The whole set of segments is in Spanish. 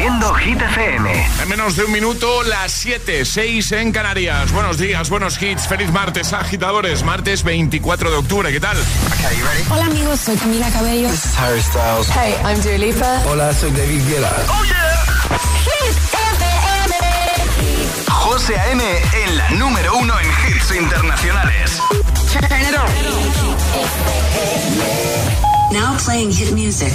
Haciendo Hit FM. En menos de un minuto, las 7, 6 en Canarias. Buenos días, buenos hits. Feliz martes, agitadores. Martes 24 de octubre. ¿Qué tal? Hola, amigos. Soy Camila Cabello. This is Harry Styles. Hey, I'm Dua Lipa. Hola, soy David Guetta. ¡Oh, yeah! Hit FM. José A.M. en la número uno en hits internacionales. Turn it on. Now playing hit music.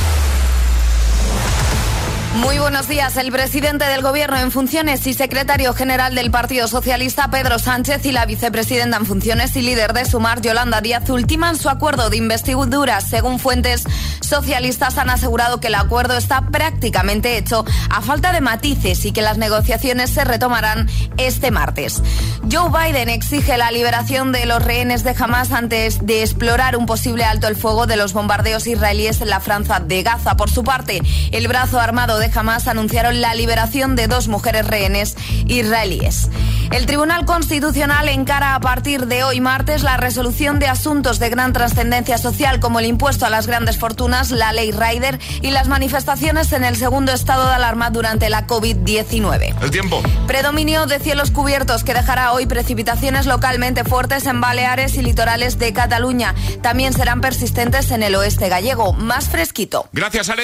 Muy buenos días. El presidente del Gobierno en funciones y secretario general del Partido Socialista, Pedro Sánchez, y la vicepresidenta en funciones y líder de Sumar, Yolanda Díaz, ultiman su acuerdo de investidura. Según fuentes socialistas, han asegurado que el acuerdo está prácticamente hecho a falta de matices y que las negociaciones se retomarán este martes. Joe Biden exige la liberación de los rehenes de Hamas antes de explorar un posible alto el fuego de los bombardeos israelíes en la franja de Gaza. Por su parte, el brazo armado de Hamas anunciaron la liberación de dos mujeres rehenes israelíes. El Tribunal Constitucional encara a partir de hoy martes la resolución de asuntos de gran trascendencia social como el impuesto a las grandes fortunas, la ley Ryder y las manifestaciones en el segundo estado de alarma durante la COVID-19. El tiempo. Predominio de cielos cubiertos que dejará hoy precipitaciones localmente fuertes en Baleares y litorales de Cataluña. También serán persistentes en el oeste gallego, más fresquito. Gracias, Ale.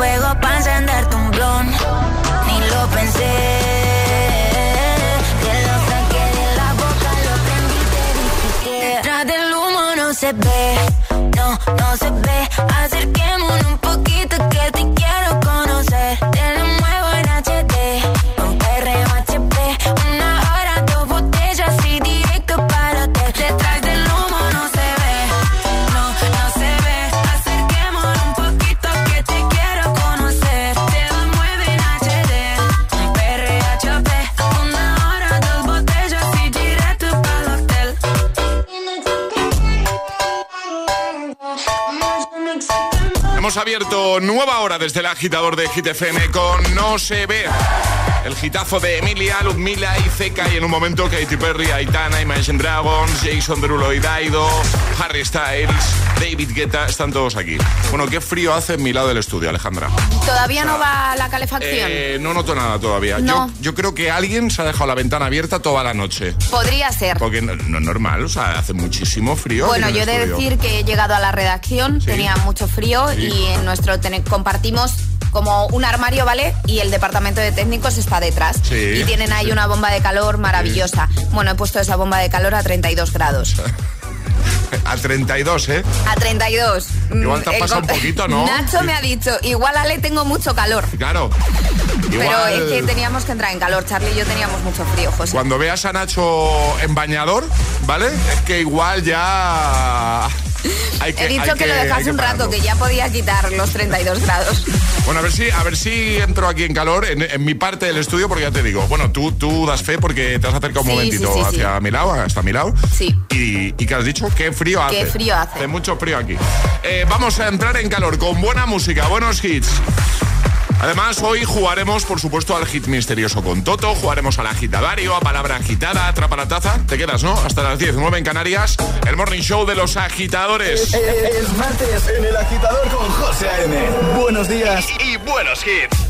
fuego para encenderte un blon. Ni lo pensé. Te lo saqué de la boca, lo prendí te dije que detrás del humo no se ve, no, no se ve. Nueva hora desde el agitador de GTFM con No se ve. El gitazo de Emilia, Ludmila y Zeka y en un momento Katy Perry, Aitana, Imagine Dragons, Jason Derulo y Daido, Harry Styles, David Guetta, están todos aquí. Bueno, qué frío hace en mi lado del estudio, Alejandra. ¿Todavía no va la calefacción? Eh, no noto nada todavía. Yo, yo, creo que alguien se ha dejado la ventana abierta toda la noche. Podría ser. Porque no, es normal, o sea, hace muchísimo frío. Bueno, yo he de decir que he llegado a la redacción, tenía mucho frío y en nuestro compartimos como un armario, ¿vale? Y el departamento de técnicos está detrás. y tienen ahí una bomba de calor maravillosa. Bueno, he puesto esa bomba de calor a 32 grados. A 32, ¿eh? A 32. Igual te pasado un poquito, ¿no? Nacho me ha dicho, igual Ale tengo mucho calor. Claro. Pero es que teníamos que entrar en calor, Charlie y yo teníamos mucho frío, José. Cuando veas a Nacho en bañador, ¿vale? Es que igual ya He dicho que, lo dejase un rato, que ya podía quitar los 32 grados. Bueno, a ver si, a ver si entro aquí en calor en, mi parte del estudio, porque ya te digo, bueno, tú, tú das fe porque te has acercado un momentito hacia mi lado, hasta mi lado. Sí. Y, y que has dicho, qué frío hace. Qué frío hace. Hace mucho frío aquí. Eh, vamos a entrar en calor con buena música, buenos hits. Además, hoy jugaremos, por supuesto, al hit misterioso con Toto, jugaremos al agitadario, a palabra agitada, atrapa la taza. Te quedas, ¿no? Hasta las 10, 9 en Canarias, el morning show de los agitadores. Es, martes en el agitador con José A.M. Buenos días y buenos hits.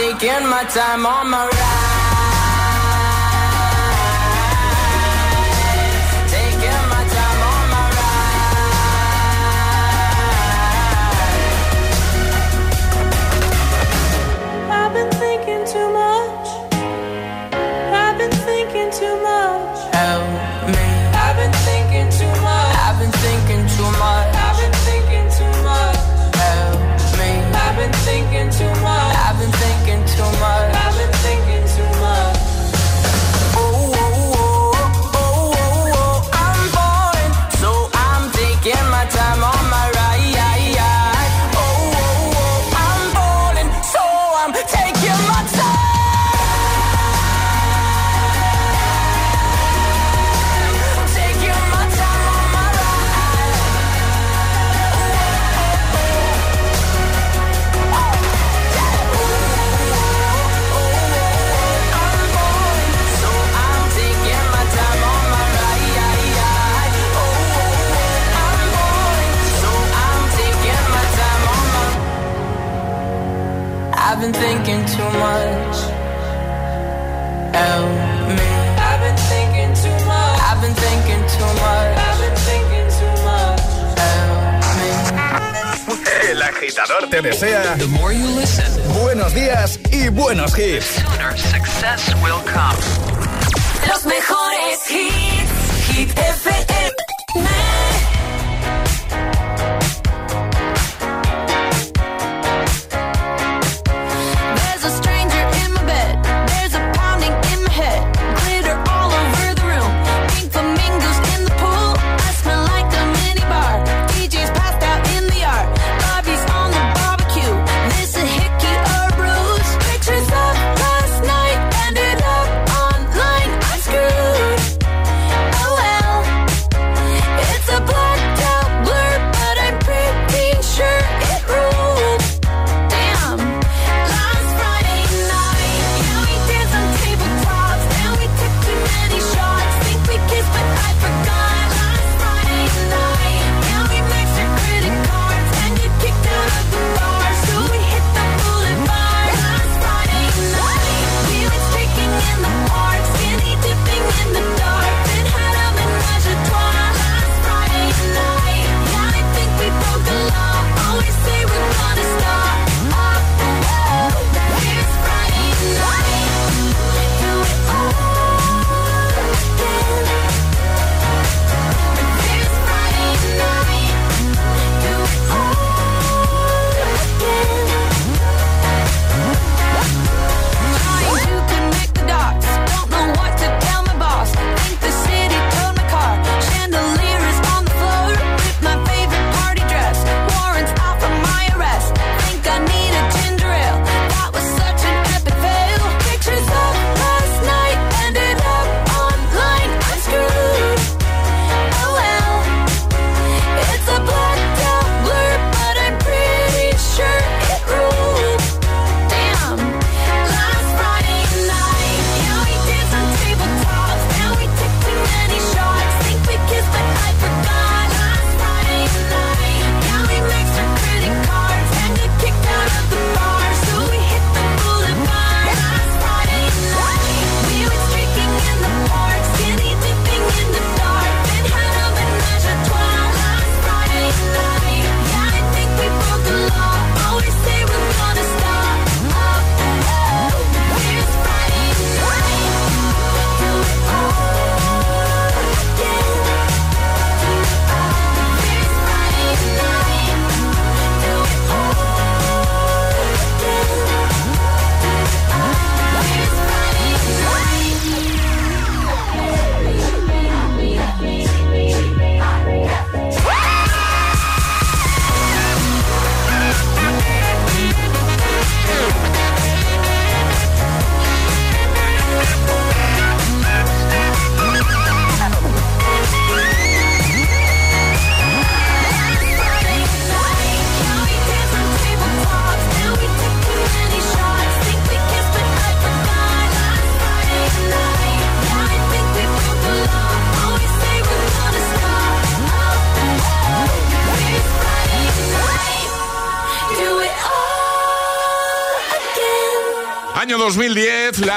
Taking my time on my ride te desea buenos días y buenos hits. Los mejores hits, hit.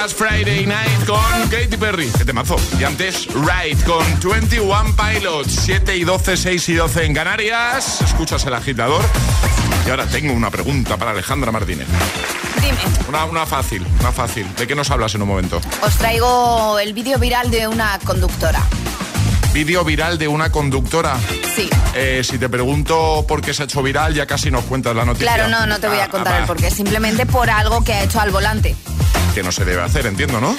2010, Last Friday Night con Katy Perry. Qué temazo. Y antes, Ride con 21 Pilots. 7 y 12, 6 y 12 en Canarias. Escuchas el agitador. Y ahora tengo una pregunta para Alejandra Martínez. Dime. Una, una fácil, una fácil. ¿De qué nos hablas en un momento? Os traigo el vídeo viral de una conductora. Vídeo viral de una conductora. Sí. Eh, si te pregunto por qué se ha hecho viral, ya casi nos cuentas la noticia. Claro, no, no te voy Ah, a contar ah, el porqué. Simplemente por algo que ha hecho al volante. Que no se debe hacer, entiendo, ¿no?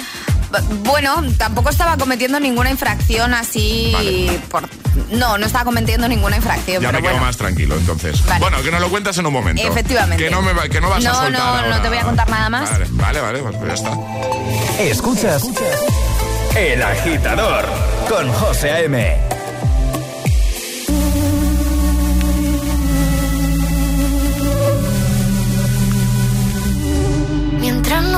Bueno, tampoco estaba cometiendo ninguna infracción así Vale. por... No, no estaba cometiendo ninguna infracción. Ya pero me quedo bueno. más tranquilo, entonces. Vale. Bueno, que nos lo cuentas en un momento. Efectivamente. Que no, me, va- que no vas a No, soltar no, ahora. no te voy a contar nada más. Vale, vale, vale, pues ya está. Escuchas El Agitador con José A.M.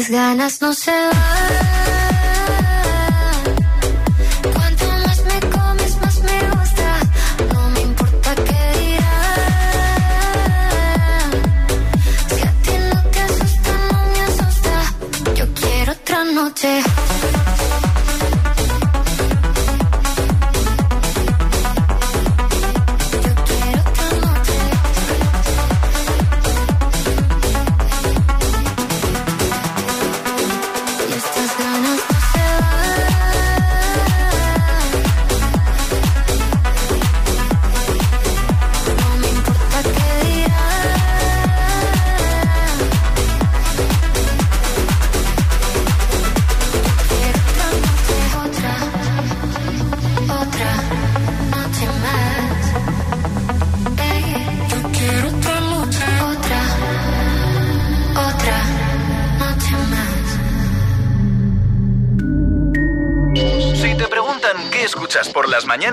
Estas ganas no se van. Cuanto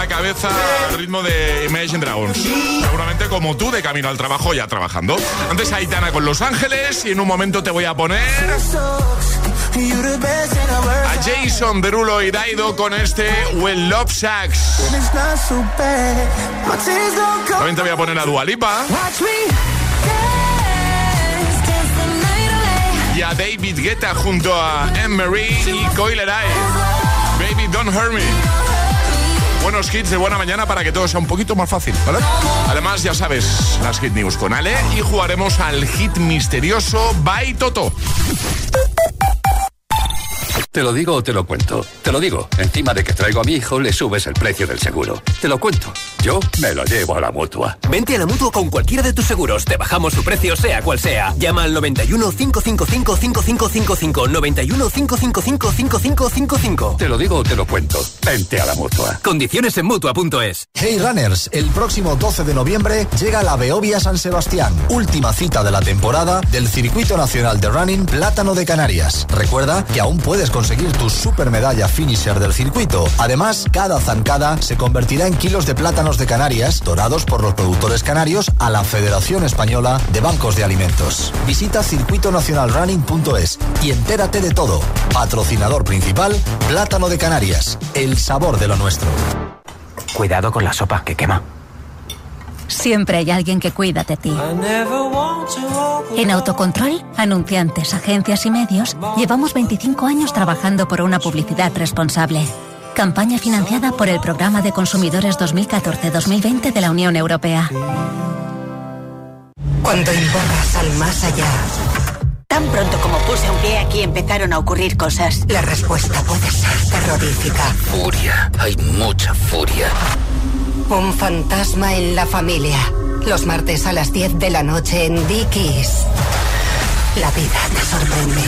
la cabeza al ritmo de Imagine Dragons. Seguramente como tú de camino al trabajo ya trabajando. Antes Aitana con Los Ángeles y en un momento te voy a poner a Jason Derulo y Daido con este Well Love Sax. También te voy a poner a Dualipa. Y a David Guetta junto a Anne-Marie y Coiler Baby, don't hurt me buenos hits de buena mañana para que todo sea un poquito más fácil, ¿vale? Además, ya sabes, las Hit News con Ale y jugaremos al hit misterioso Bye Toto. Te lo digo o te lo cuento. Te lo digo. Encima de que traigo a mi hijo, le subes el precio del seguro. Te lo cuento. Yo me lo llevo a la mutua. Vente a la mutua con cualquiera de tus seguros. Te bajamos su precio, sea cual sea. Llama al 91 555 5555. 91 555 5555. Te lo digo o te lo cuento. Vente a la mutua. Condiciones en mutua.es. Hey Runners, el próximo 12 de noviembre llega la Beovia San Sebastián. Última cita de la temporada del Circuito Nacional de Running Plátano de Canarias. Recuerda que aún puedes conseguir tu super medalla finisher del circuito. Además, cada zancada se convertirá en kilos de plátanos de Canarias dorados por los productores canarios a la Federación Española de Bancos de Alimentos. Visita circuitonacionalrunning.es y entérate de todo. Patrocinador principal, Plátano de Canarias, el sabor de lo nuestro. Cuidado con la sopa que quema. Siempre hay alguien que cuida de ti. En Autocontrol, anunciantes, agencias y medios, llevamos 25 años trabajando por una publicidad responsable. Campaña financiada por el Programa de Consumidores 2014-2020 de la Unión Europea. Cuando invocas al más allá. Tan pronto como puse un pie aquí empezaron a ocurrir cosas. La respuesta puede ser terrorífica. Furia, hay mucha furia. Un fantasma en la familia. Los martes a las 10 de la noche en Dickies. La vida te sorprende.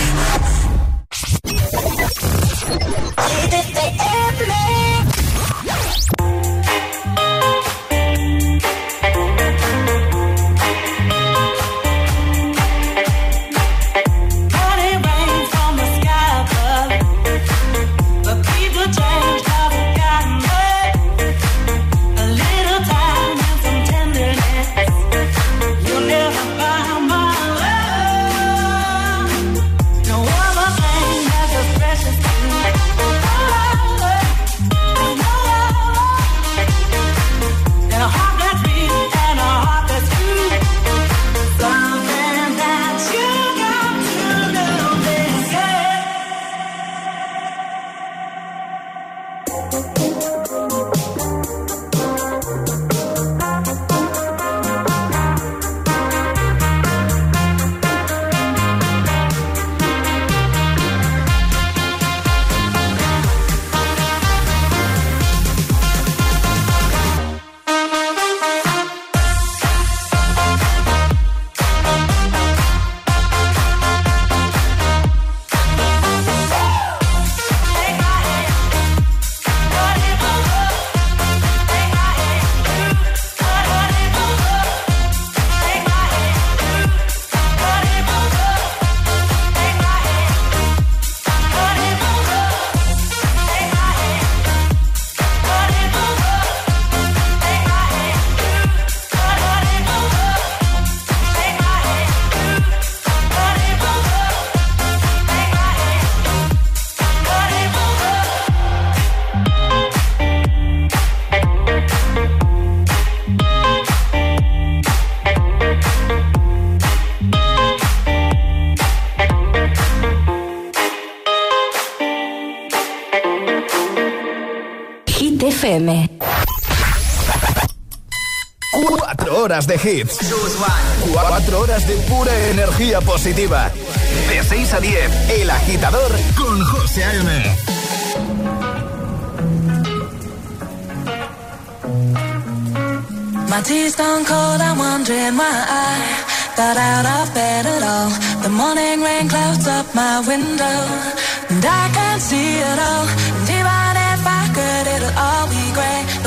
horas de hits. 4 horas de pura energía positiva. De 6 a 10, El Agitador con José A.M. My tea's gone cold, I'm wondering why I got out of bed at all. The morning rain clouds up my window, and I can't see it all.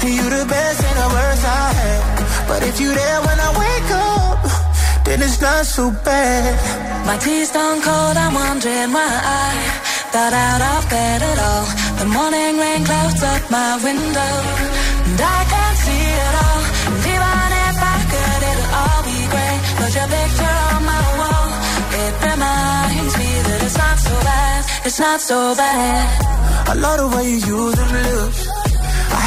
You the best and the worst I had. But if you there when I wake up, then it's not so bad. My tea's stone cold, I'm wondering why I got out of bed at all. The morning rain clouds up my window, and I can't see it all. And even if I could, it'll all be great. But your picture on my wall, it reminds me that it's not so bad. It's not so bad. I love the way you use them lips.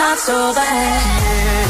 not so bad.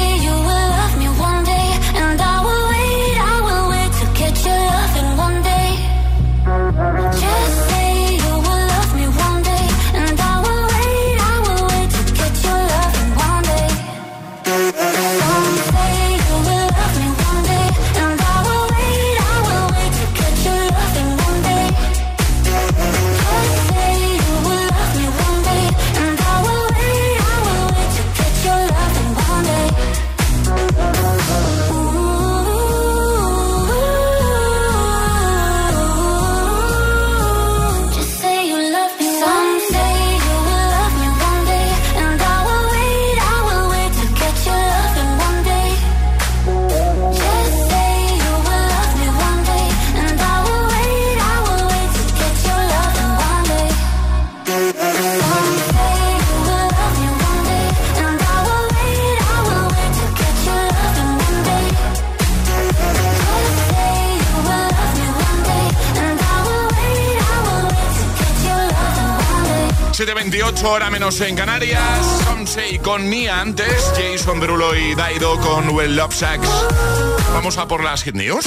8 hora menos en Canarias. Somsei con Nia antes, Jason Derulo y Daido con Well Love Sacks. Vamos a por las hit news.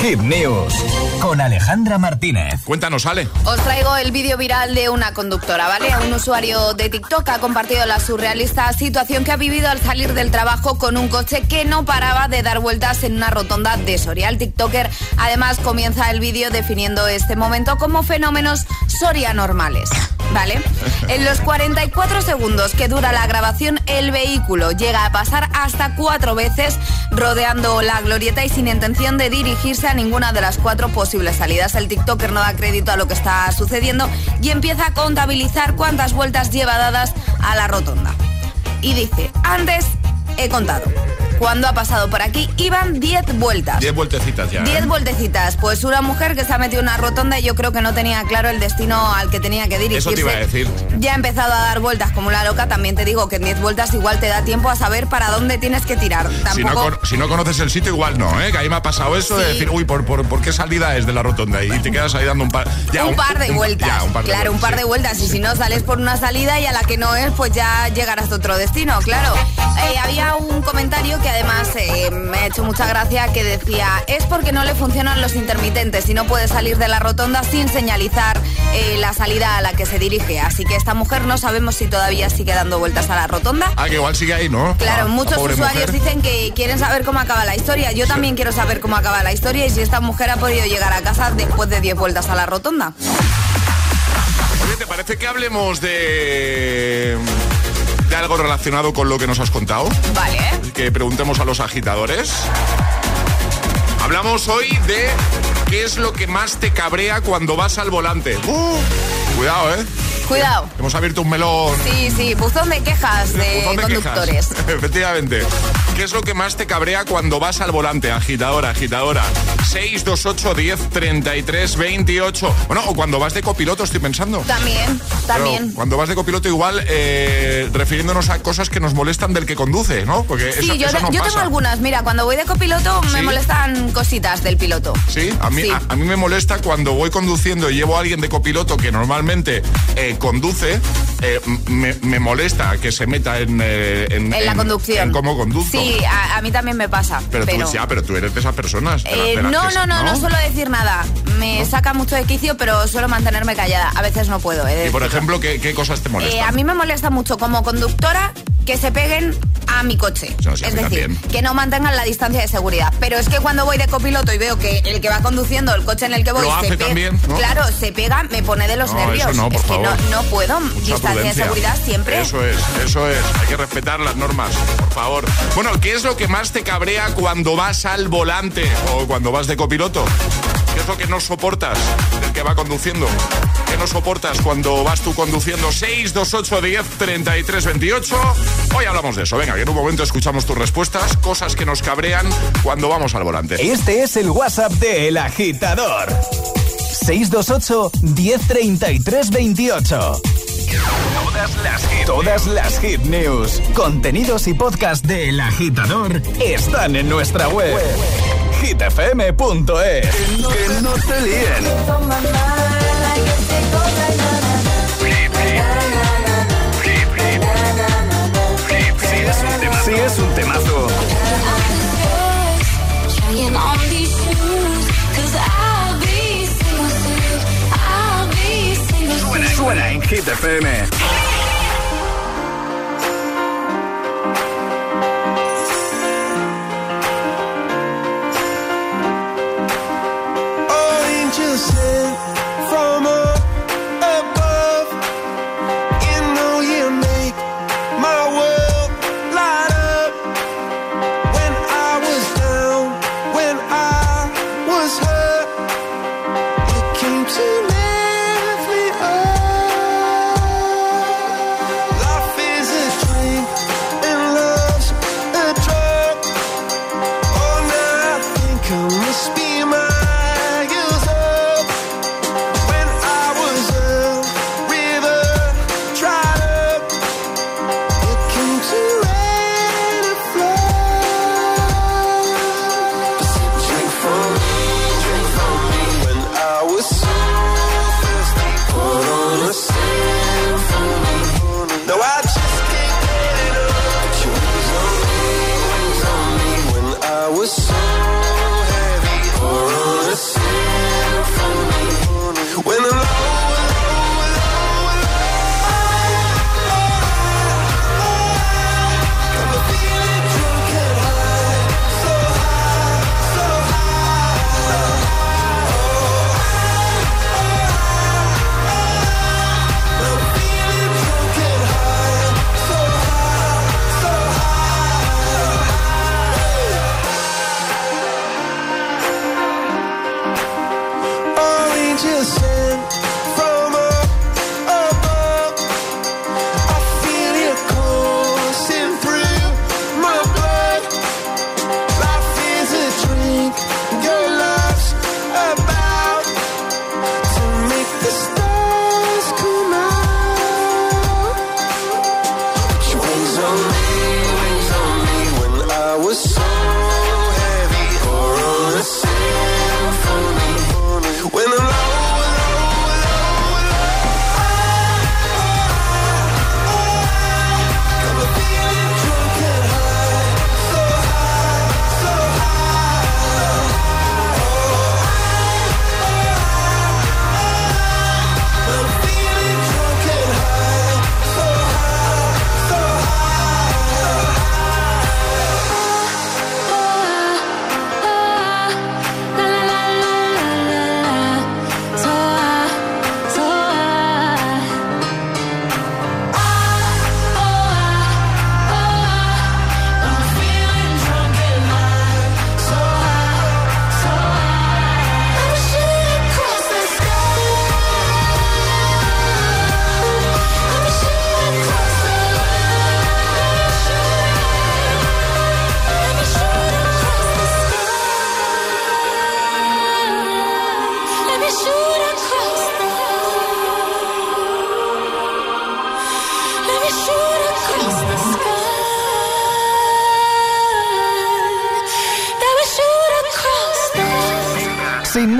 Hit News con Alejandra Martínez. Cuéntanos, Ale. Os traigo el vídeo viral de una conductora, ¿vale? Un usuario de TikTok ha compartido la surrealista situación que ha vivido al salir del trabajo con un coche que no paraba de dar vueltas en una rotonda de Soria. El TikToker además comienza el vídeo definiendo este momento como fenómenos Soria normales. ¿Vale? En los 44 segundos que dura la grabación, el vehículo llega a pasar hasta cuatro veces rodeando la glorieta y sin intención de dirigirse a ninguna de las cuatro posibles salidas. El TikToker no da crédito a lo que está sucediendo y empieza a contabilizar cuántas vueltas lleva dadas a la rotonda. Y dice, antes he contado cuando ha pasado por aquí iban 10 vueltas. 10 vueltecitas ya. 10 vueltecitas. Pues una mujer que se ha metido en una rotonda y yo creo que no tenía claro el destino al que tenía que dirigirse. Eso te iba a decir. Ya ha empezado a dar vueltas como la loca. También te digo que en 10 vueltas igual te da tiempo a saber para dónde tienes que tirar. Tampoco... Si, no, si no conoces el sitio, igual no, ¿eh? Que ahí me ha pasado eso de decir, uy, ¿por, por, qué salida es de la rotonda? Y te quedas ahí dando un par, ya, un, par de vueltas. claro, un par de vueltas. Y si no sales por una salida y a la que no es, pues ya llegarás a otro destino, claro. Eh, había un comentario que además eh, me ha hecho mucha gracia que decía, es porque no le funcionan los intermitentes y no puede salir de la rotonda sin señalizar eh, la salida a la que se dirige. Así que esta mujer no sabemos si todavía sigue dando vueltas a la rotonda. Ah, que igual sigue ahí, ¿no? Claro, muchos usuarios dicen que quieren saber cómo acaba la historia. Yo también quiero saber cómo acaba la historia y si esta mujer ha podido llegar a casa después de 10 vueltas a la rotonda. Oye, ¿te parece que hablemos de de algo relacionado con lo que nos has contado? Vale. Que preguntemos a los agitadores. Hablamos hoy de qué es lo que más te cabrea cuando vas al volante. Uh, cuidado, ¿eh? Cuidado. Hemos abierto un melón. Sí, sí, buzón de quejas de, conductores. Efectivamente. ¿Qué es lo que más te cabrea cuando vas al volante? Agitadora, agitadora. 628 10 33 28. Bueno, o cuando vas de copiloto, estoy pensando. También, también. cuando vas de copiloto, igual eh, refiriéndonos a cosas que nos molestan del que conduce, ¿no? Porque sí, yo, yo tengo algunas. Mira, cuando voy de copiloto me molestan cositas del piloto. Sí, a mí, A, mí me molesta cuando voy conduciendo y llevo a alguien de copiloto que normalmente eh, conduce, eh, me, molesta que se meta en, eh, en, la conducción. En cómo conduzco. Sí, a, mí también me pasa. Pero, Tú, ya, pero tú eres de esas personas. Eh, no, no, no, no, suelo decir nada. Me saca mucho de quicio, pero suelo mantenerme callada. A veces no puedo. y por ejemplo, ¿qué, ¿qué, cosas te molestan? a mí me molesta mucho como conductora que se peguen a mi coche. es decir, que no mantengan la distancia de seguridad. Pero es que cuando voy de copiloto y veo que el que va conduciendo el coche en el que voy se pega, claro, se pega, me pone de los nervios. no, es que no, puedo. distancia de seguridad siempre. Eso es, eso es. Hay que respetar las normas, por favor. Bueno, ¿qué es lo que más te cabrea cuando vas al volante o cuando vas de copiloto? ¿Qué es lo que no soportas del que va conduciendo? ¿Qué no soportas cuando vas tú conduciendo? 628 10 33 28. Hoy hablamos de eso. Venga, que en un momento escuchamos tus respuestas, cosas que nos cabrean cuando vamos al volante. Este es el WhatsApp de El Agitador. 628 1033 28. Todas las, hit, todas las hit news, contenidos y podcast de El Agitador están en nuestra web. hitfm.es. Que no te líen. Sí es un temazo. Suena en Hit FM.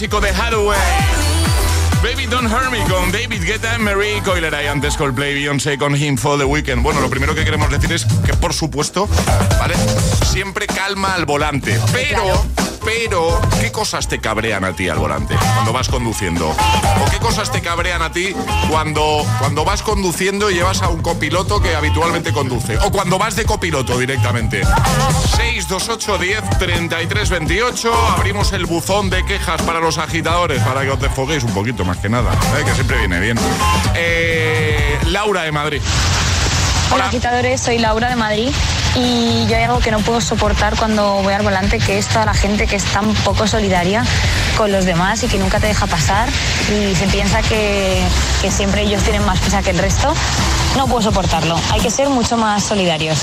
clásico de Hathaway. Baby Don't Hurt Me con David Guetta, Mary Coiler y antes Coldplay, Beyoncé con Him for the Weekend. Bueno, lo primero que queremos decir es que, por supuesto, ¿vale? Siempre calma al volante, pero pero ¿qué cosas te cabrean a ti al volante cuando vas conduciendo? ¿O qué cosas te cabrean a ti cuando, cuando vas conduciendo y llevas a un copiloto que habitualmente conduce? O cuando vas de copiloto directamente. 628 10 33 28. Abrimos el buzón de quejas para los agitadores para que os desfoguéis un poquito más que nada, ¿eh? que siempre viene bien. Eh, Laura de Madrid. Hola agitadores, soy Laura de Madrid y yo hay algo que no puedo soportar cuando voy al volante, que es toda la gente que es tan poco solidaria con los demás y que nunca te deja pasar y se piensa que, que siempre ellos tienen más prisa que el resto. No puedo soportarlo, hay que ser mucho más solidarios.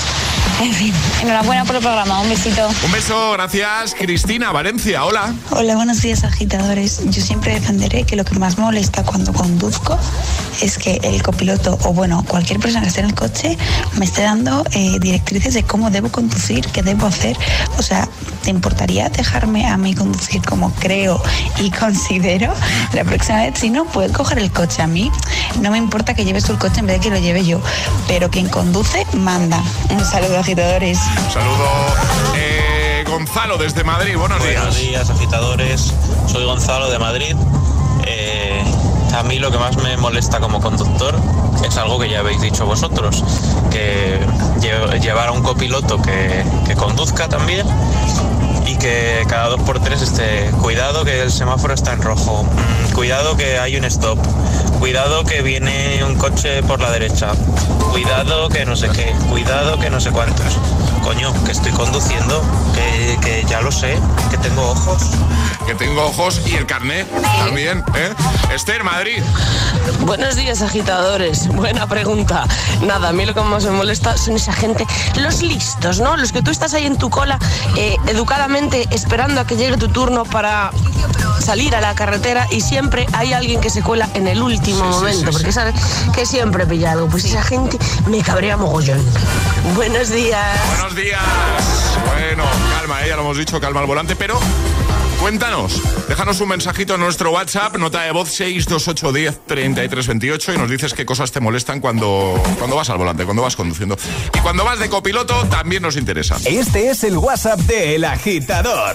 En fin, enhorabuena por el programa, un besito. Un beso, gracias. Cristina, Valencia, hola. Hola, buenos días agitadores. Yo siempre defenderé que lo que más molesta cuando conduzco es que el copiloto o bueno, cualquier persona que esté en el coche me esté dando eh, directrices de cómo debo conducir, qué debo hacer. O sea, ¿te importaría dejarme a mí conducir como creo y considero? La próxima vez, si no, puedes coger el coche a mí. No me importa que lleves tú el coche en vez de que lo lleve yo, pero quien conduce, manda. Un saludo agitadores. Saludo. Eh, Gonzalo desde Madrid, buenos días. Buenos días, agitadores. Soy Gonzalo de Madrid. Eh, a mí lo que más me molesta como conductor es algo que ya habéis dicho vosotros, que llevar a un copiloto que, que conduzca también y que cada dos por tres esté cuidado que el semáforo está en rojo, mm, cuidado que hay un stop, cuidado que viene un coche por la derecha, cuidado que no sé qué, cuidado que no sé cuántos. Coño, que estoy conduciendo, que, que ya lo sé, que tengo ojos. Que tengo ojos y el carnet también, ¿eh? Esther, Madrid. Buenos días, agitadores. Buena pregunta. Nada, a mí lo que más me molesta son esa gente, los listos, ¿no? Los que tú estás ahí en tu cola, eh, educadamente esperando a que llegue tu turno para salir a la carretera y siempre hay alguien que se cuela en el último momento, porque sabes que siempre pilla algo. Pues esa gente me cabrea mogollón. Buenos días. Buenos días. Bueno, calma, eh, ya lo hemos dicho, calma al volante, pero Cuéntanos, déjanos un mensajito en nuestro WhatsApp, nota de voz 628103328 y nos dices qué cosas te molestan cuando, cuando vas al volante, cuando vas conduciendo. Y cuando vas de copiloto también nos interesa. Este es el WhatsApp de El Agitador.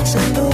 everything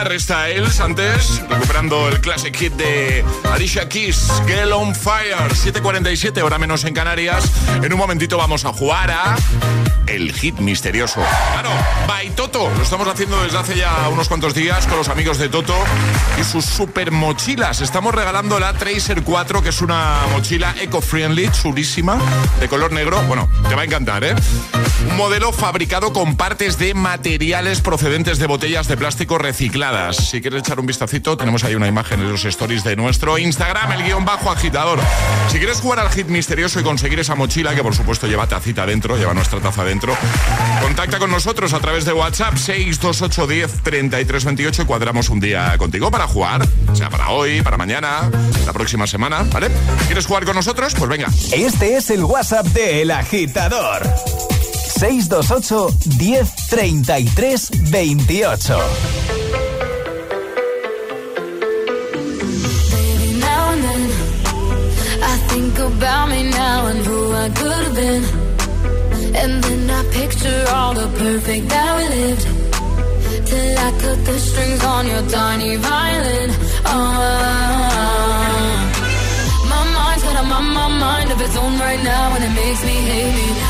Harry Styles. Antes, recuperando el classic hit de Alicia Keys, Girl on Fire, 7.47, hora menos en Canarias. En un momentito vamos a jugar a el hit misterioso. Claro, by Toto. Lo estamos haciendo desde hace ya unos cuantos días con los amigos de Toto y sus super mochilas. Estamos regalando la Tracer 4, que es una mochila eco-friendly, chulísima, de color negro. Bueno, te va a encantar, ¿eh? Un modelo fabricado con partes de materiales procedentes de botellas de plástico recicladas. Si quieres echar un vistacito, tenemos ahí una imagen en los stories de nuestro Instagram, el guion bajo agitador. Si quieres jugar al hit misterioso y conseguir esa mochila, que por supuesto lleva tacita dentro, lleva nuestra taza dentro, contacta con nosotros a través de WhatsApp 628 10 33 28 y cuadramos un día contigo para jugar, o sea, para hoy, para mañana, la próxima semana, ¿vale? ¿Quieres jugar con nosotros? Pues venga. Este es el WhatsApp de El Agitador. 628 10 33 28. think about me now and who I could have been. And then I picture all the perfect that we lived. Till I cut the strings on your tiny violin. Oh my, my mind of its own right now and it makes me hate me.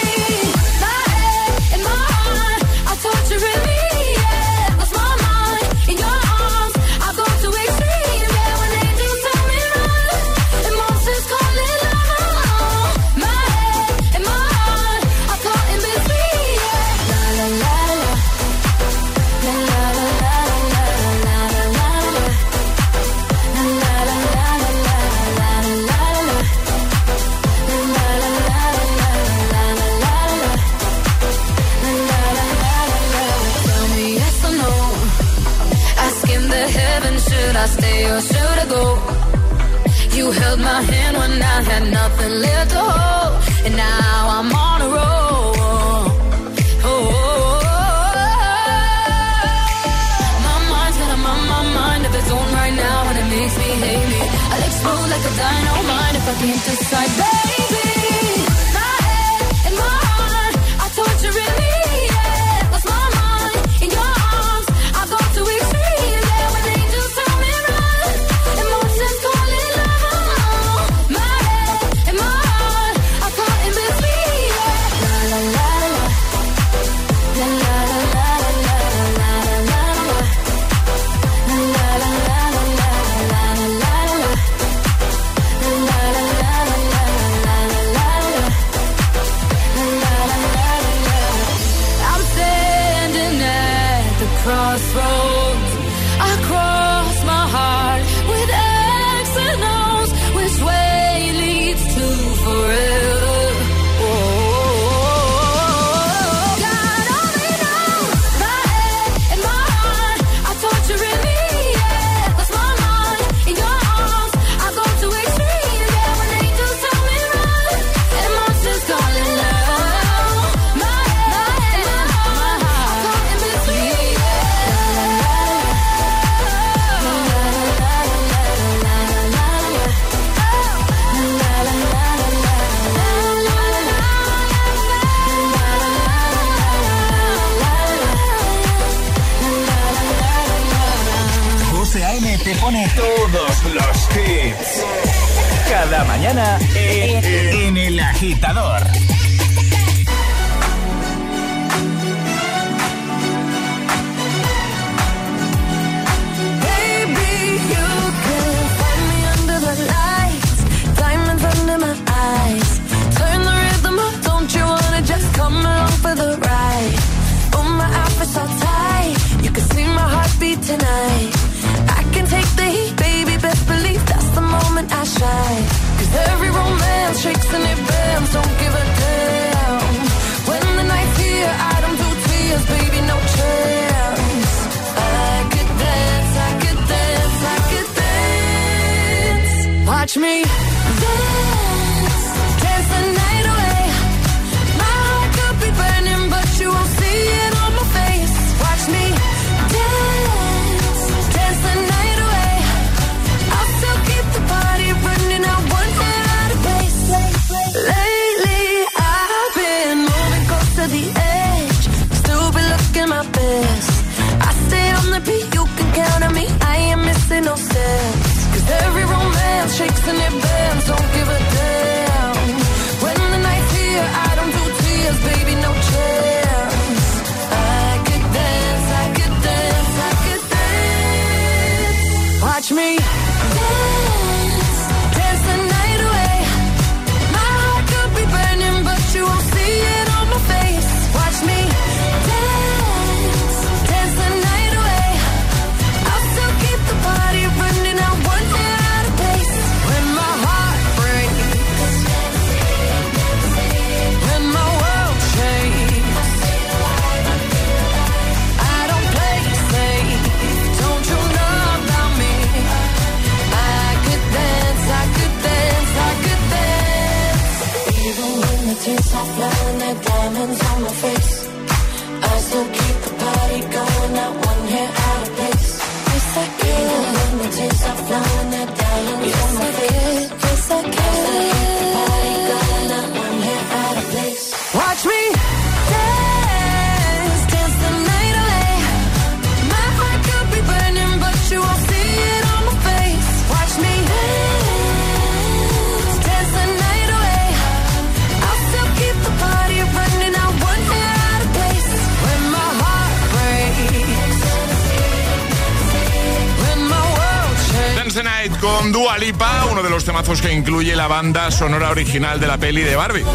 que incluye la banda sonora original de la peli de Barbie.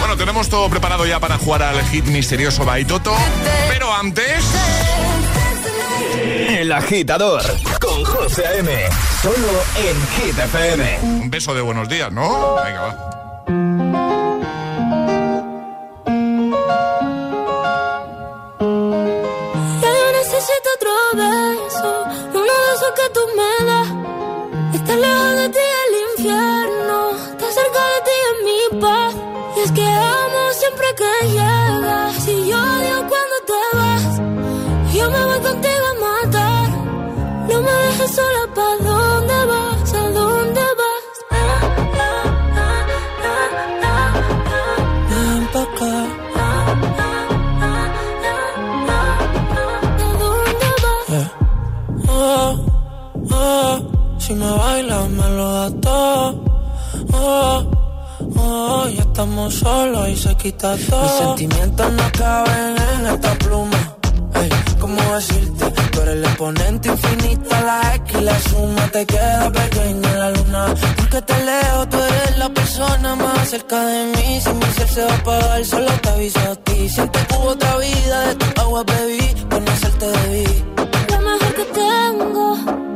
Bueno, tenemos todo preparado ya para jugar al hit misterioso Baitoto, pero antes... El agitador con José M. Solo en Hit Un beso de buenos días, ¿no? Venga, va. a todo. Oh, oh, ya estamos solos y se quita todo. Mis sentimientos no caben en esta pluma. Ey, ¿cómo decirte? Tú eres el exponente infinito, la X y la suma te queda pequeña en la luna. Porque te leo, tú eres la persona más cerca de mí. Si mi ser se va a apagar, solo te aviso a ti. Siente que hubo otra vida, de tu agua bebí, conocerte debí. Lo mejor que tengo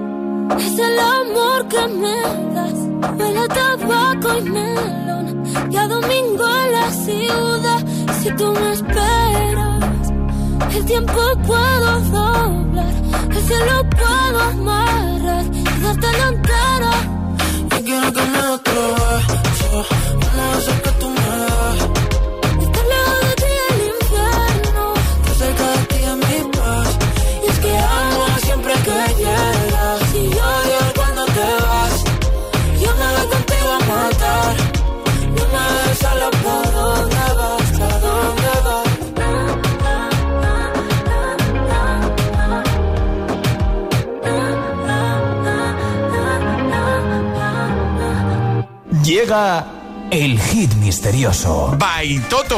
es el amor que me das. Huele a tabaco y melón. Ya domingo en la ciudad. Si tú me esperas, el tiempo puedo doblar. El cielo puedo amarrar y darte la entera. Yo quiero que me lo. Vamos oh, a Llega el hit misterioso. Baitoto.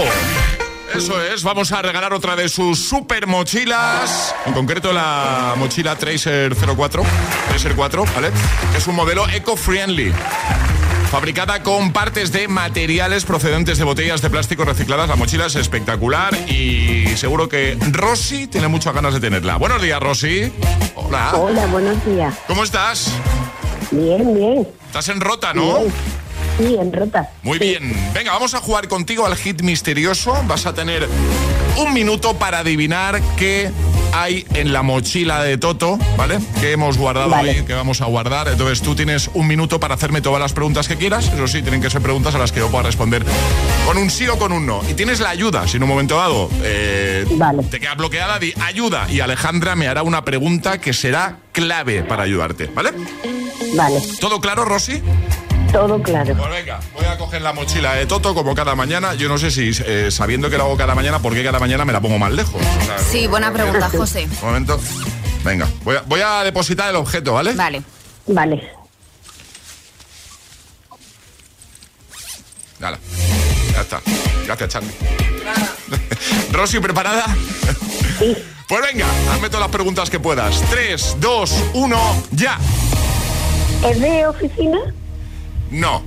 Eso es, vamos a regalar otra de sus super mochilas. En concreto la mochila Tracer 04, Tracer 4, ¿vale? Es un modelo eco-friendly. Fabricada con partes de materiales procedentes de botellas de plástico recicladas, la mochila es espectacular y seguro que Rosy tiene muchas ganas de tenerla. Buenos días, Rosy. Hola. Hola, buenos días. ¿Cómo estás? Bien, bien. Estás en rota, ¿no? Sí, en rota. Muy bien. Venga, vamos a jugar contigo al hit misterioso. Vas a tener un minuto para adivinar qué hay en la mochila de Toto, ¿vale? Que hemos guardado ahí, que vamos a guardar. Entonces tú tienes un minuto para hacerme todas las preguntas que quieras. Eso sí, tienen que ser preguntas a las que yo pueda responder con un sí o con un no. Y tienes la ayuda. Si en un momento dado eh, te quedas bloqueada, di ayuda. Y Alejandra me hará una pregunta que será clave para ayudarte, ¿vale? Vale. ¿Todo claro, Rosy? Todo claro. Pues venga, voy a coger la mochila de Toto como cada mañana. Yo no sé si eh, sabiendo que lo hago cada mañana, ¿por qué cada mañana me la pongo más lejos? sí, buena pregunta, José. Un momento. Venga, voy a, voy a depositar el objeto, ¿vale? Vale. Vale. Dale. Ya está. Gracias, Charlie. Rosy, ¿preparada? Sí. Pues venga, hazme todas las preguntas que puedas. 3, 2, 1, ya. ¿Es de oficina? No.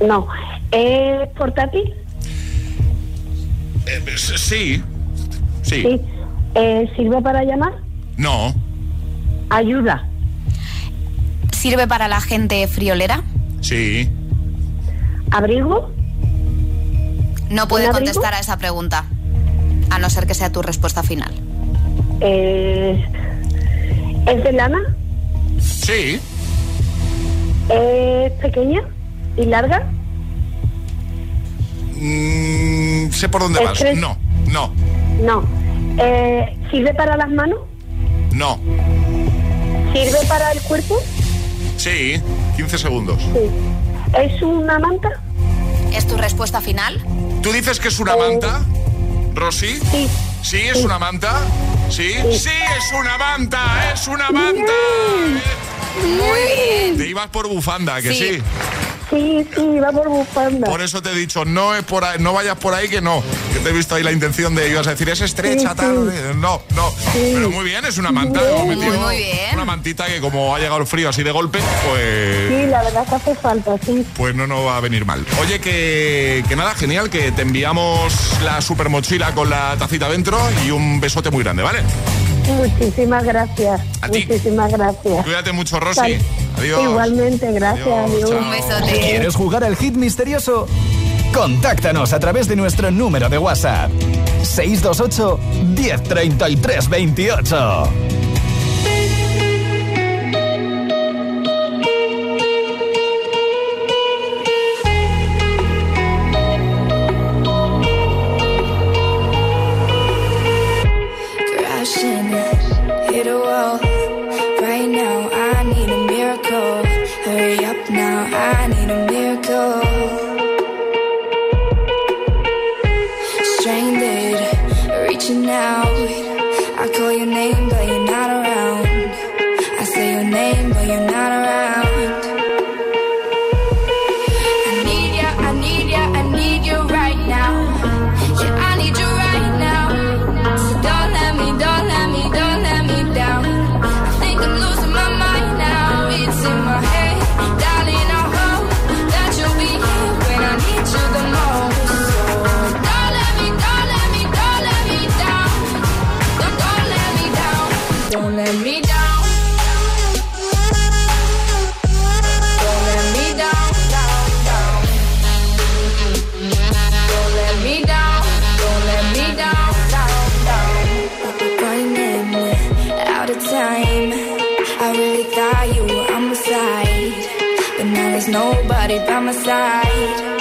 No. ¿Es portátil? Eh, sí. Sí. Sí. Eh, ¿Sirve para llamar? No. Ayuda. ¿Sirve para la gente friolera? Sí. ¿Abrigo? No puede contestar a esa pregunta, a no ser que sea tu respuesta final. Eh, ¿Es de lana? Sí. ¿Es pequeña y larga? Mm, sé por dónde ¿Es vas. No, no, No. Eh, ¿Sirve para las manos? no. ¿Sirve para el cuerpo? Sí, 15 segundos. Sí. ¿Es una manta? ¿Es tu respuesta final? ¿Tú dices que es una manta, Rosy? Sí. ¿Sí es una manta? ¿Sí? ¿Sí es una manta! ¡Es una manta! Muy bien. Te ibas por bufanda, que sí. Sí, sí, va por bufanda. Por eso te he dicho, no es por ahí, no vayas por ahí que no. Que te he visto ahí la intención de ibas a decir, es estrecha, Sí, tal. sí. No, no. Pero muy bien, es una manta. Bien. hemos metido Muy, muy bien. Una mantita que como ha llegado el frío así de golpe, pues. Sí, la verdad que hace falta, sí. Pues no nos va a venir mal. Oye, que, que nada, genial, que te enviamos la super mochila con la tacita dentro y un besote muy grande, ¿vale? Muchísimas gracias. Muchísimas gracias. Cuídate mucho, Rosy. Adiós. Igualmente, gracias. Adiós. Un besote. ¿Quieres jugar al hit misterioso? Contáctanos a través de nuestro número de WhatsApp. 628 1033 28. Now there's nobody by my side.